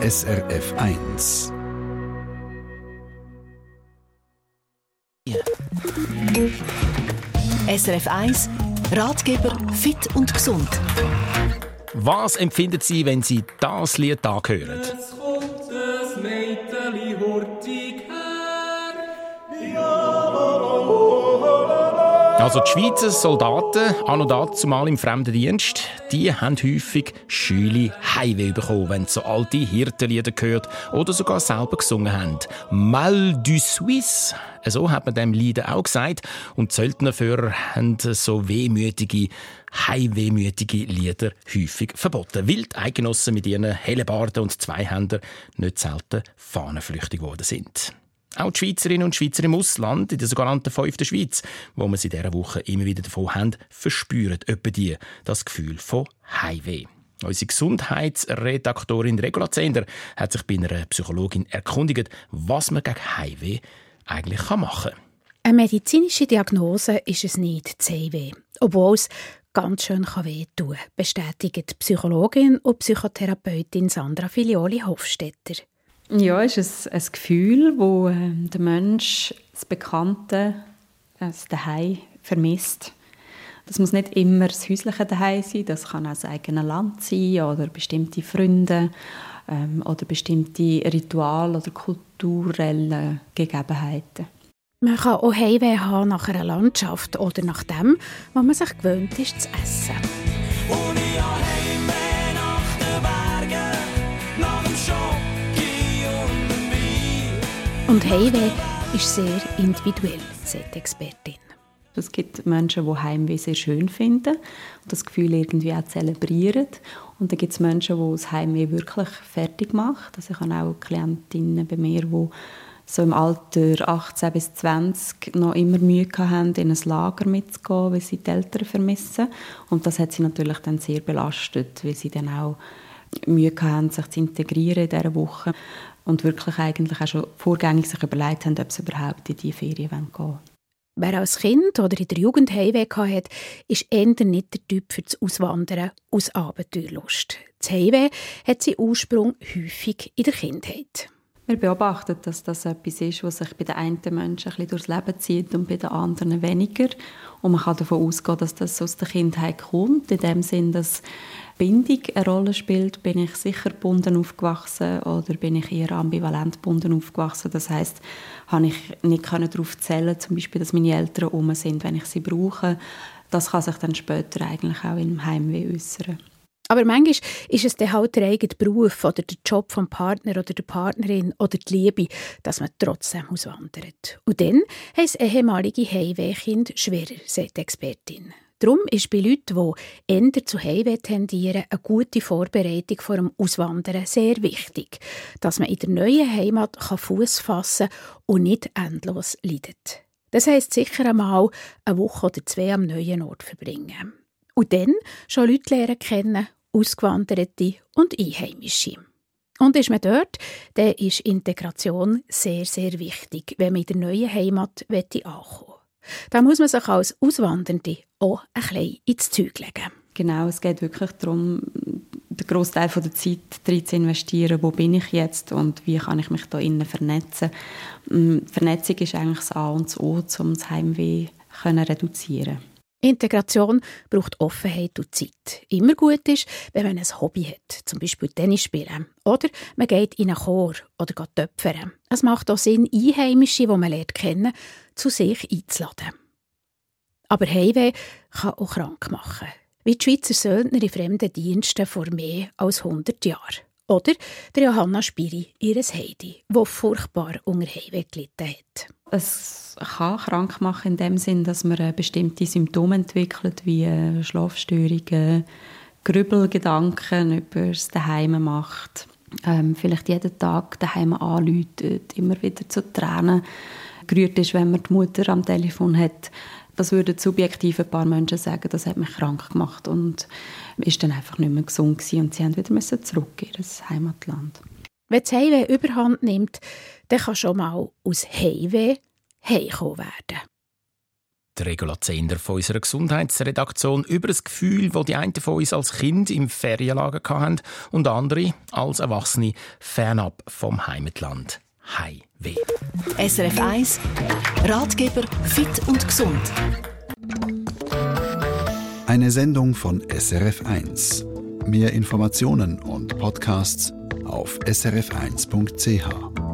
SRF 1. SRF 1 Ratgeber fit und gesund. Was empfinden Sie, wenn Sie das Lied da hören? Es kommt ein Mädeli hurtig Also die Schweizer Soldaten, an und dazumal im Fremdendienst, die haben häufig Schüle Heimweh bekommen, wenn sie so alte Hirtenlieder gehört oder sogar selber gesungen haben. Mal du Suisse, so hat man dem Lied auch gesagt. Und die Söldnerführer haben so wehmütige, heimwehmütige Lieder häufig verboten, weil die Eidgenossen mit ihren Hellebarden und Zweihändern nicht selten fahnenflüchtig geworden sind. Auch die Schweizerinnen und Schweizer im Ausland, in der sogenannten fünften Schweiz, wo wir sie in dieser Woche immer wieder davon haben, verspüren etwa die das Gefühl von Heimweh. Unsere Gesundheitsredaktorin Regula Zender hat sich bei einer Psychologin erkundigt, was man gegen Heimweh eigentlich machen kann. Eine medizinische Diagnose ist es nicht, Heimweh. Obwohl es ganz schön wehtun kann, bestätigt Psychologin und Psychotherapeutin Sandra Filioli Hofstetter. Ja, es ist ein, ein Gefühl, wo äh, der Mensch das Bekannte, das Daheim vermisst. Das muss nicht immer das häusliche Daheim sein, das kann auch das eigene Land sein oder bestimmte Freunde ähm, oder bestimmte Rituale oder kulturelle Gegebenheiten. Man kann auch Heimweh haben nach einer Landschaft oder nach dem, was man sich gewöhnt ist zu essen. Und Heimweh ist sehr individuell, sagt die Expertin. Es gibt Menschen, die Heimweh sehr schön finden und das Gefühl irgendwie auch zelebrieren. Und dann gibt es Menschen, die das Heimweh wirklich fertig macht. Also ich habe auch Klientinnen bei mir, die so im Alter 18 bis 20 noch immer Mühe haben, in ein Lager mitzugehen, weil sie die Eltern vermissen. Und das hat sie natürlich dann sehr belastet, weil sie dann auch Mühe haben, sich zu integrieren in dieser Woche und wirklich eigentlich auch schon vorgängig sich überlegt haben, ob sie überhaupt in diese Ferien gehen wollen. Wer als Kind oder in der Jugend Heimweh hat, ist eher nicht der Typ für das Auswandern aus Abenteuerlust. Das Heimweh hat seinen Ursprung häufig in der Kindheit. Wir beobachten, dass das etwas ist, was sich bei den einen Menschen ein bisschen durchs Leben zieht und bei den anderen weniger. Und man kann davon ausgehen, dass das aus der Kindheit kommt, in dem Sinn, dass Bindung eine Rolle spielt. Bin ich sicher gebunden aufgewachsen oder bin ich eher ambivalent gebunden aufgewachsen? Das heißt, habe ich nicht darauf zählen, zum Beispiel, dass meine Eltern um sind, wenn ich sie brauche. Das kann sich dann später eigentlich auch im Heimweh äußern. Aber manchmal ist es dann halt der eigene Beruf oder der Job vom Partner oder der Partnerin oder die Liebe, dass man trotzdem auswandert. Und dann haben es ehemalige Heimwehkinder schwerer, sagt die Expertin. Darum ist bei Leuten, die eher zu Heimweh tendieren, eine gute Vorbereitung vor dem Auswandern sehr wichtig, dass man in der neuen Heimat Fuß fassen kann und nicht endlos leidet. Das heisst sicher einmal eine Woche oder zwei am neuen Ort verbringen. Und dann schon Leute lernen kennen Ausgewanderte und Einheimische. Und ist man dort, dann ist Integration sehr, sehr wichtig, wenn man in der neuen Heimat ankommen. Da muss man sich als Auswandernde auch ein bisschen ins Zeug legen. Genau, es geht wirklich darum, den Großteil der Zeit darin zu investieren, wo bin ich jetzt und wie kann ich mich da innen vernetzen. Mm, Vernetzung ist eigentlich das A und das O, um das Heimweh zu reduzieren. Integration braucht Offenheit und Zeit. Immer gut ist, wenn man ein Hobby hat, zum Beispiel Tennis spielen. Oder man geht in einen Chor oder geht töpfern. Es macht auch Sinn, Einheimische, die man lernt kennen, zu sich einzuladen. Aber Heimweh kann auch krank machen. Wie die Schweizer Söldner in fremden Diensten vor mehr als 100 Jahren. Oder der Johanna Spiri, ihres Heidi, wo furchtbar unter Heimweh gelitten hat. Es kann krank machen in dem Sinn, dass man bestimmte Symptome entwickelt, wie äh, Schlafstörungen, Grübelgedanken über das Daheim macht, ähm, vielleicht jeden Tag daheim anläutet, immer wieder zu Tränen gerührt ist, wenn man die Mutter am Telefon hat. Das würden subjektiv ein paar Menschen sagen, das hat mich krank gemacht und ist dann einfach nicht mehr gesund gewesen und sie haben wieder zurück in ihr Heimatland. Wenn das Heimweh überhand nimmt, dann kann schon mal aus Heimweh heimkommen werden. der Regula Zehnder von unserer Gesundheitsredaktion über das Gefühl, das die einen von uns als Kind im Ferienlager hatten und andere als Erwachsene fernab vom Heimatland. Heimweh. SRF 1 Ratgeber Fit und Gesund. Eine Sendung von SRF 1. Mehr Informationen und Podcasts auf srf1.ch.